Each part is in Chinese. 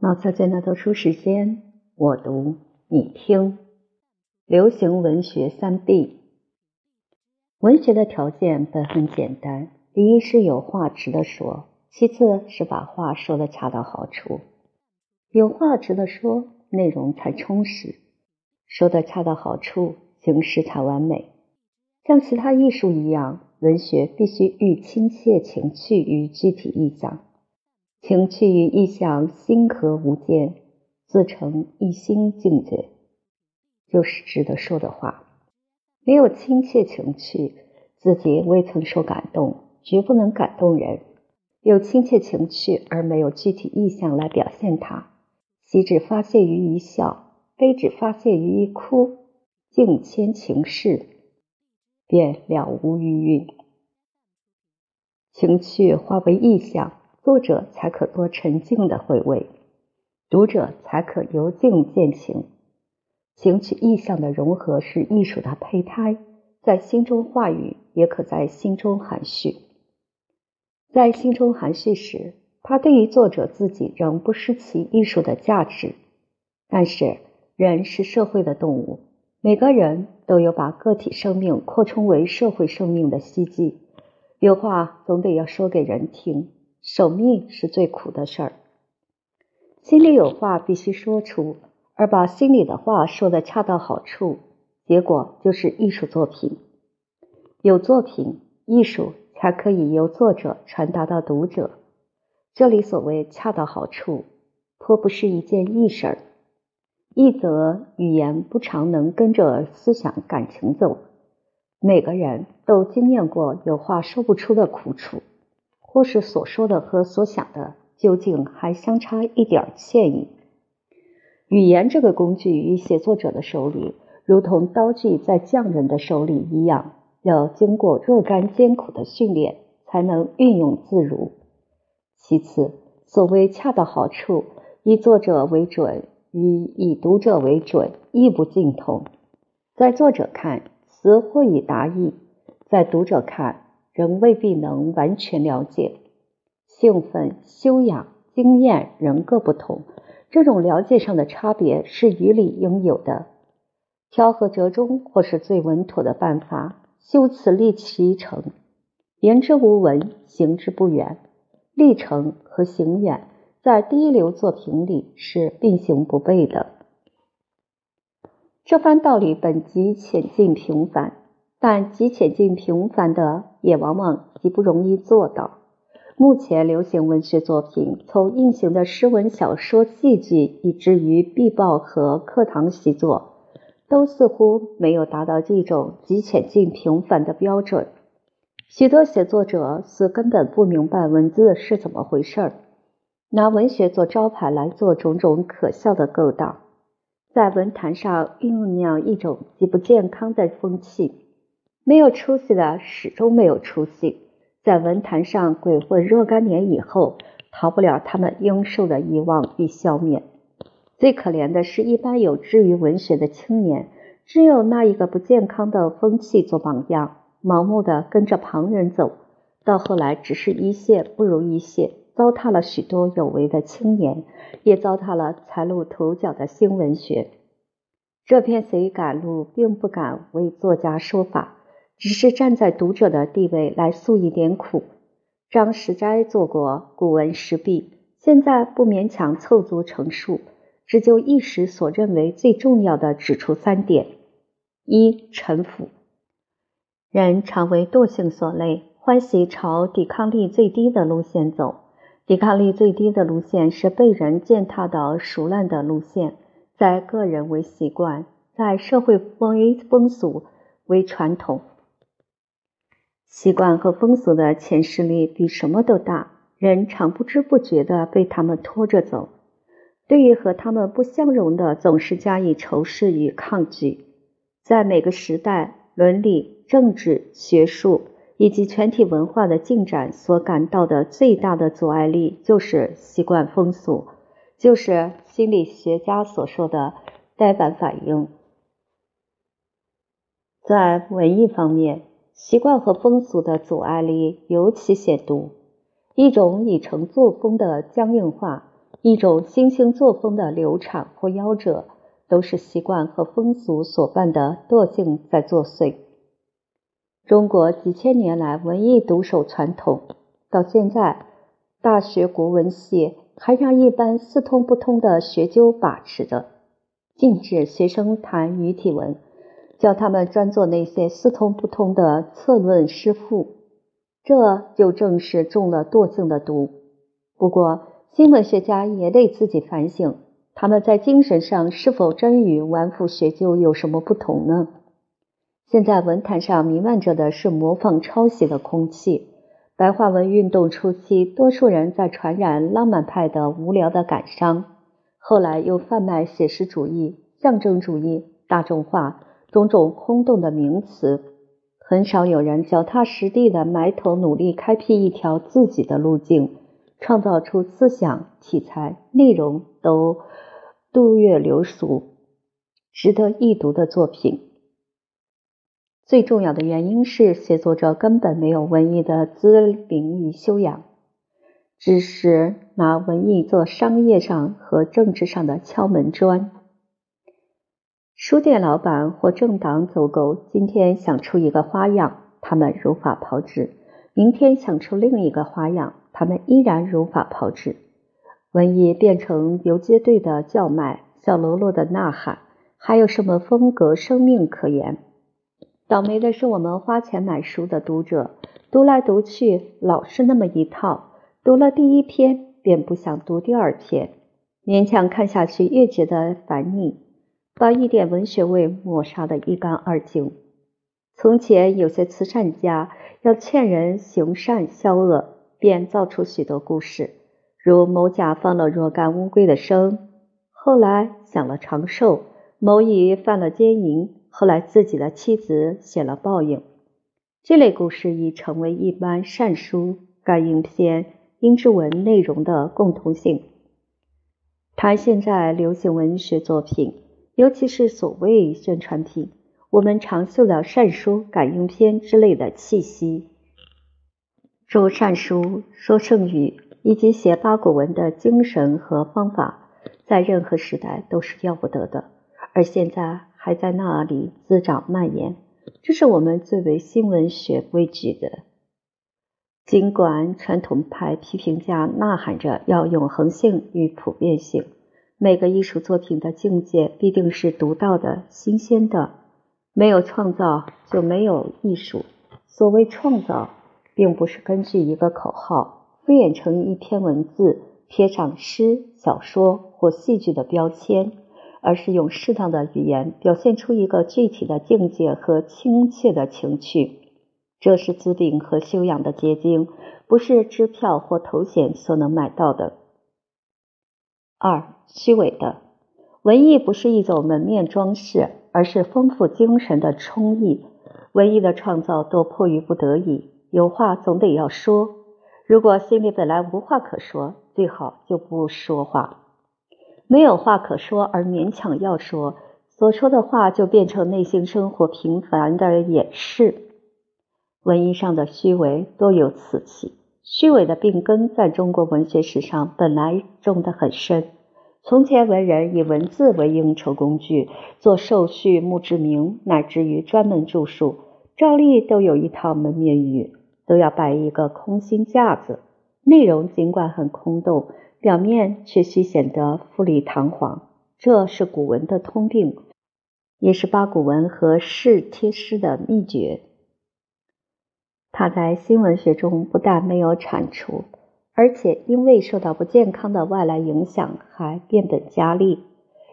毛小娟的读书时间，我读你听。流行文学三必，文学的条件本很简单：第一是有话值得说，其次是把话说的恰到好处。有话值得说，内容才充实；说的恰到好处，形式才完美。像其他艺术一样，文学必须寓亲切情趣于具体意象。情趣与意象心和无间，自成一心境界，就是值得说的话。没有亲切情趣，自己未曾受感动，绝不能感动人。有亲切情趣而没有具体意象来表现它，喜只发泄于一笑，悲只发泄于一哭，境迁情事，便了无余韵。情趣化为意象。作者才可多沉静的回味，读者才可由静见情。情趣意象的融合是艺术的胚胎，在心中话语，也可在心中含蓄。在心中含蓄时，它对于作者自己仍不失其艺术的价值。但是，人是社会的动物，每个人都有把个体生命扩充为社会生命的希冀，有话总得要说给人听。守密是最苦的事儿，心里有话必须说出，而把心里的话说的恰到好处，结果就是艺术作品。有作品，艺术才可以由作者传达到读者。这里所谓恰到好处，颇不是一件易事儿。一则语言不常能跟着思想感情走，每个人都经验过有话说不出的苦楚。或是所说的和所想的究竟还相差一点歉意。语言这个工具于写作者的手里，如同刀具在匠人的手里一样，要经过若干艰苦的训练，才能运用自如。其次，所谓恰到好处，以作者为准与以读者为准，亦不尽同。在作者看，词或已达意；在读者看，仍未必能完全了解，兴奋、修养、经验仍各不同。这种了解上的差别是于理应有的。调和折中或是最稳妥的办法。修辞立其成，言之无文，行之不远。立成和行远，在第一流作品里是并行不悖的。这番道理本极浅近平凡。但极浅近平凡的，也往往极不容易做到。目前流行文学作品，从硬行的诗文、小说、戏剧，以至于壁报和课堂习作，都似乎没有达到这种极浅近平凡的标准。许多写作者是根本不明白文字是怎么回事儿，拿文学做招牌来做种种可笑的勾当，在文坛上酝酿一种极不健康的风气。没有出息的始终没有出息，在文坛上鬼混若干年以后，逃不了他们应受的遗忘与消灭。最可怜的是一般有志于文学的青年，只有那一个不健康的风气做榜样，盲目的跟着旁人走，到后来只是一谢不如一谢，糟蹋了许多有为的青年，也糟蹋了才露头角的新文学。这篇随赶路，并不敢为作家说法。只是站在读者的地位来诉一点苦。张石斋做过古文十弊，现在不勉强凑足成数，只就一时所认为最重要的指出三点：一、臣服。人常为惰性所累，欢喜朝抵抗力最低的路线走。抵抗力最低的路线是被人践踏到熟烂的路线，在个人为习惯，在社会为风俗为传统。习惯和风俗的潜势力比什么都大，人常不知不觉地被他们拖着走。对于和他们不相容的，总是加以仇视与抗拒。在每个时代，伦理、政治、学术以及全体文化的进展所感到的最大的阻碍力，就是习惯风俗，就是心理学家所说的呆板反应。在文艺方面，习惯和风俗的阻碍力尤其显著，一种已成作风的僵硬化，一种新兴作风的流产或夭折，都是习惯和风俗所伴的惰性在作祟。中国几千年来文艺独守传统，到现在，大学国文系还让一般四通不通的学究把持着，禁止学生谈语体文，叫他们专做那些似通不通的策论诗赋。这就正是中了惰性的毒。不过，新闻学家也得自己反省，他们在精神上是否真与顽腐学究有什么不同呢？现在文坛上弥漫着的是模仿抄袭的空气。白话文运动初期，多数人在传染浪漫派的无聊的感伤，后来又贩卖写实主义、象征主义、大众化种种空洞的名词。很少有人脚踏实地的埋头努力，开辟一条自己的路径，创造出思想、题材、内容都度越流俗、值得一读的作品。最重要的原因是，写作者根本没有文艺的资禀与修养，只是拿文艺做商业上和政治上的敲门砖。书店老板或政党走狗，今天想出一个花样，他们如法炮制；明天想出另一个花样，他们依然如法炮制。文艺变成游击队的叫卖，小喽啰的呐喊，还有什么风格、生命可言？倒霉的是我们花钱买书的读者，读来读去老是那么一套，读了第一篇便不想读第二篇，勉强看下去越觉得烦腻。把一点文学味抹杀得一干二净。从前有些慈善家要劝人行善消恶，便造出许多故事，如某甲放了若干乌龟的生，后来享了长寿；某乙犯了奸淫，后来自己的妻子显了报应。这类故事已成为一般善书、感应篇、英之文内容的共同性。谈现在流行文学作品。尤其是所谓宣传品，我们常嗅到善书、感应篇之类的气息。做善书、说圣语以及写八股文的精神和方法，在任何时代都是要不得的，而现在还在那里滋长蔓延，这是我们最为新闻学畏惧的。尽管传统派批评家呐喊着要永恒性与普遍性。每个艺术作品的境界必定是独到的、新鲜的。没有创造就没有艺术。所谓创造，并不是根据一个口号敷衍成一篇文字，贴上诗、小说或戏剧的标签，而是用适当的语言表现出一个具体的境界和亲切的情趣。这是资禀和修养的结晶，不是支票或头衔所能买到的。二、虚伪的文艺不是一种门面装饰，而是丰富精神的充溢。文艺的创造多迫于不得已，有话总得要说。如果心里本来无话可说，最好就不说话。没有话可说而勉强要说，所说的话就变成内心生活平凡的掩饰。文艺上的虚伪多有此气。虚伪的病根在中国文学史上本来种得很深。从前文人以文字为应酬工具，做寿序、墓志铭，乃至于专门著述，照例都有一套门面语，都要摆一个空心架子。内容尽管很空洞，表面却需显得富丽堂皇。这是古文的通病，也是八股文和试贴诗的秘诀。他在新文学中不但没有铲除，而且因为受到不健康的外来影响，还变本加厉。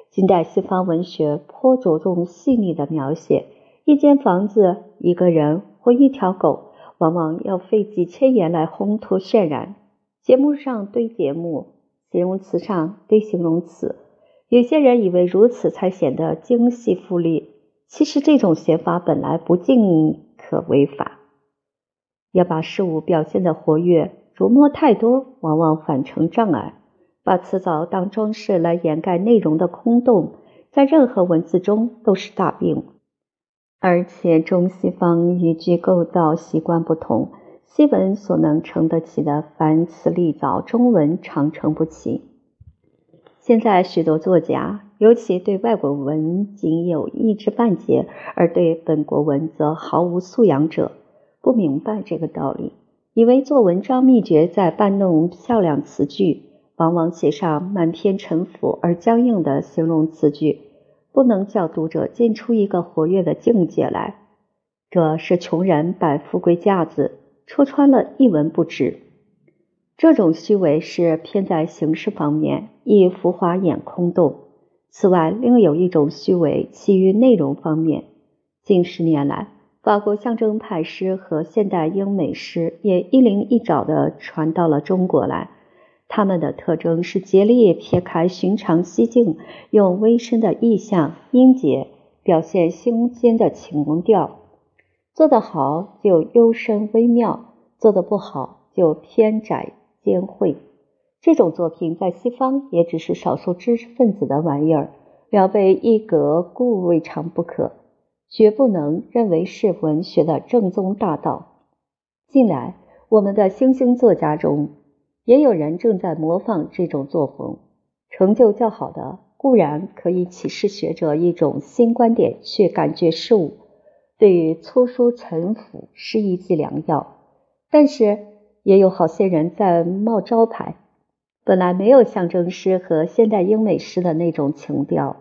近代西方文学颇着重细腻的描写，一间房子、一个人或一条狗，往往要费几千言来烘托渲染。节目上堆节目，形容词上堆形容词。有些人以为如此才显得精细富丽，其实这种写法本来不尽可违法。要把事物表现的活跃，琢磨太多，往往反成障碍。把辞藻当装饰来掩盖内容的空洞，在任何文字中都是大病。而且中西方语句构造习惯不同，西文所能承得起的繁词丽藻，中文常承不起。现在许多作家，尤其对外国文仅有一知半解，而对本国文则毫无素养者，不明白这个道理，以为做文章秘诀在搬弄漂亮词句，往往写上满篇陈腐而僵硬的形容词句，不能叫读者进出一个活跃的境界来。这是穷人摆富贵架子，戳穿了一文不值。这种虚伪是偏在形式方面，易浮华掩空洞。此外，另有一种虚伪，其于内容方面。近十年来，法国象征派诗和现代英美诗也一灵一爪地传到了中国来。他们的特征是竭力撇开寻常希境，用微深的意象、音节表现心间的情调。做得好就幽深微妙，做得不好就偏窄。兼晦这种作品在西方也只是少数知识分子的玩意儿，了被一格故未尝不可，绝不能认为是文学的正宗大道。近来，我们的新兴作家中，也有人正在模仿这种作风。成就较好的固然可以启示学者一种新观点去感觉事物，对于粗疏陈腐是一剂良药，但是。也有好些人在冒招牌，本来没有象征诗和现代英美诗的那种情调，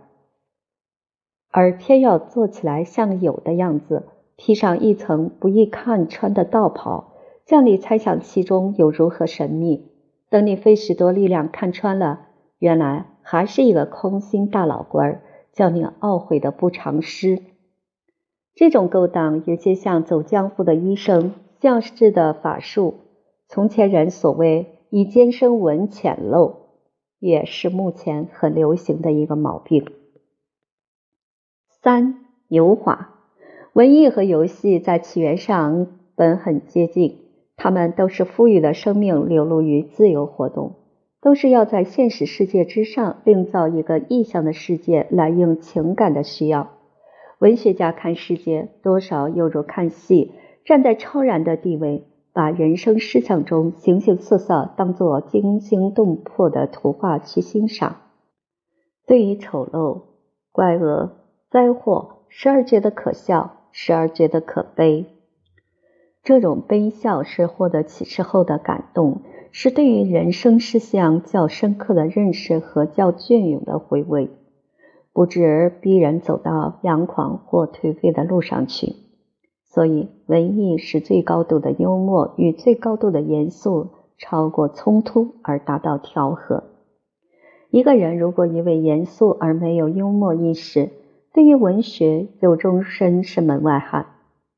而偏要做起来像有的样子，披上一层不易看穿的道袍，叫你猜想其中有如何神秘。等你费许多力量看穿了，原来还是一个空心大老官，叫你懊悔的不偿失。这种勾当有些像走江湖的医生，像是的法术。从前人所谓“以艰深文浅陋”，也是目前很流行的一个毛病。三油画，文艺和游戏在起源上本很接近，它们都是赋予了生命流露于自由活动，都是要在现实世界之上另造一个意象的世界来应情感的需要。文学家看世界，多少犹如看戏，站在超然的地位。把人生事项中形形色色当作惊心动魄的图画去欣赏，对于丑陋、怪恶、灾祸，时而觉得可笑，时而觉得可悲。这种悲笑是获得启示后的感动，是对于人生事项较深刻的认识和较隽永的回味，不至逼人走到阳狂或颓废的路上去。所以，文艺是最高度的幽默与最高度的严肃，超过冲突而达到调和。一个人如果一味严肃而没有幽默意识，对于文学就终身是门外汉。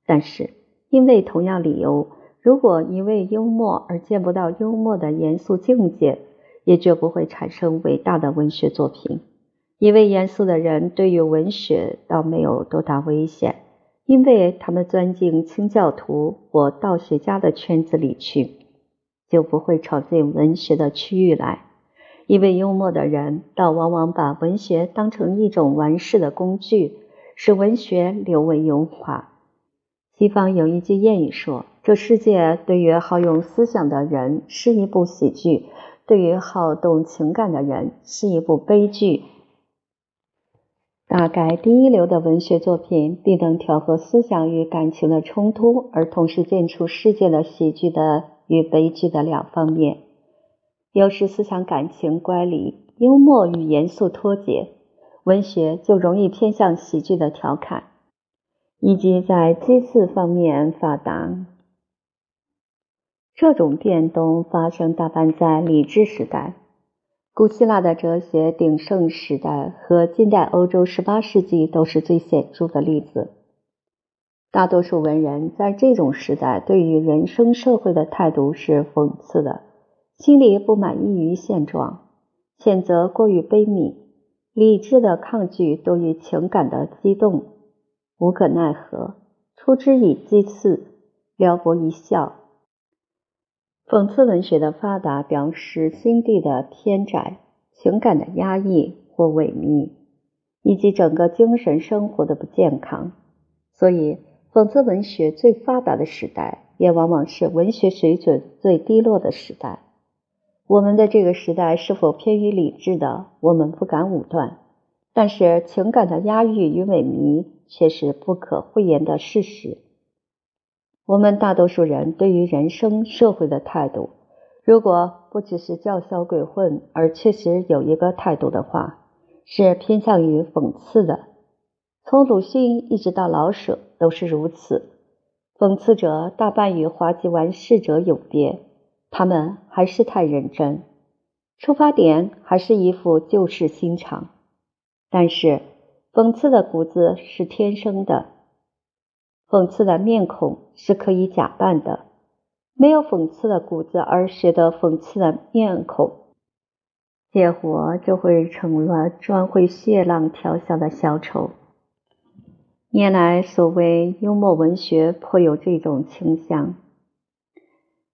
但是，因为同样理由，如果一味幽默而见不到幽默的严肃境界，也绝不会产生伟大的文学作品。一位严肃的人对于文学倒没有多大危险。因为他们钻进清教徒或道学家的圈子里去，就不会闯进文学的区域来。一位幽默的人，倒往往把文学当成一种玩世的工具，使文学流为油画。西方有一句谚语说：“这世界对于好用思想的人是一部喜剧，对于好动情感的人是一部悲剧。”大概第一流的文学作品必能调和思想与感情的冲突，而同时见出世界的喜剧的与悲剧的两方面。有时思想感情乖离，幽默与严肃脱节，文学就容易偏向喜剧的调侃，以及在祭祀方面发达。这种变动发生大半在理智时代。古希腊的哲学鼎盛时代和近代欧洲十八世纪都是最显著的例子。大多数文人在这种时代对于人生社会的态度是讽刺的，心里不满意于现状，谴责过于悲悯，理智的抗拒多于情感的激动，无可奈何，出之以祭祀，撩拨一笑。讽刺文学的发达，表示心地的偏窄、情感的压抑或萎靡，以及整个精神生活的不健康。所以，讽刺文学最发达的时代，也往往是文学水准最低落的时代。我们的这个时代是否偏于理智的，我们不敢武断。但是情感的压抑与萎靡却是不可讳言的事实。我们大多数人对于人生、社会的态度，如果不只是叫嚣鬼混，而确实有一个态度的话，是偏向于讽刺的。从鲁迅一直到老舍都是如此。讽刺者大半与滑稽玩世者有别，他们还是太认真，出发点还是一副旧事心肠。但是，讽刺的骨子是天生的，讽刺的面孔是可以假扮的。没有讽刺的骨子而学得讽刺的面孔，结果就会成了专会血浪调笑的小丑。年来，所谓幽默文学颇有这种倾向，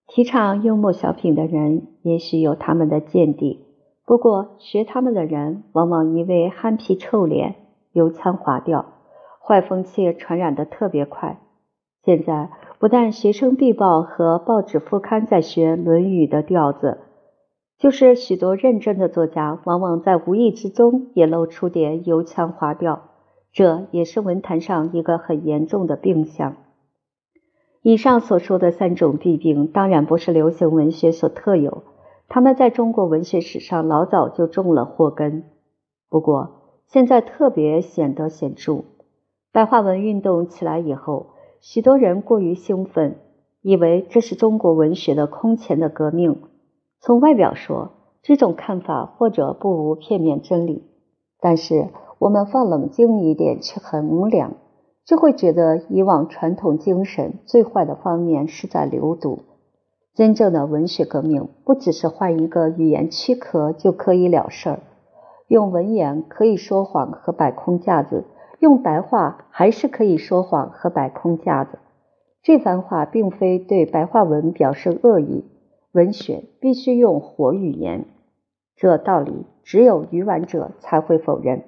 提倡幽默小品的人也许有他们的见地。不过，学他们的人往往一味憨皮臭脸、油腔滑调，坏风气传染的特别快。现在不但学生必报和报纸副刊在学《论语》的调子，就是许多认真的作家，往往在无意之中也露出点油腔滑调。这也是文坛上一个很严重的病象。以上所说的三种弊病，当然不是流行文学所特有。他们在中国文学史上老早就种了祸根，不过现在特别显得显著。白话文运动起来以后，许多人过于兴奋，以为这是中国文学的空前的革命。从外表说，这种看法或者不无片面真理，但是我们放冷静一点去衡量，就会觉得以往传统精神最坏的方面是在流毒。真正的文学革命不只是换一个语言躯壳就可以了事儿，用文言可以说谎和摆空架子，用白话还是可以说谎和摆空架子。这番话并非对白话文表示恶意，文学必须用活语言，这道理只有愚顽者才会否认。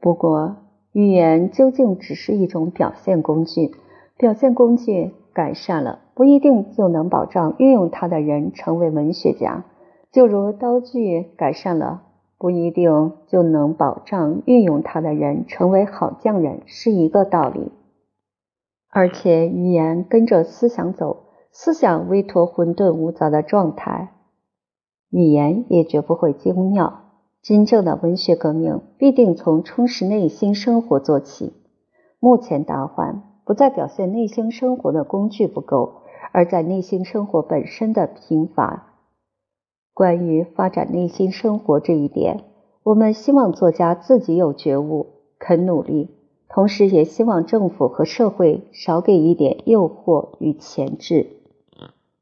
不过，语言究竟只是一种表现工具，表现工具改善了。不一定就能保障运用它的人成为文学家，就如刀具改善了，不一定就能保障运用它的人成为好匠人，是一个道理。而且语言跟着思想走，思想微脱混沌无杂的状态，语言也绝不会精妙。真正的文学革命必定从充实内心生活做起。目前大患不再表现内心生活的工具不够。而在内心生活本身的贫乏。关于发展内心生活这一点，我们希望作家自己有觉悟，肯努力，同时也希望政府和社会少给一点诱惑与钳制。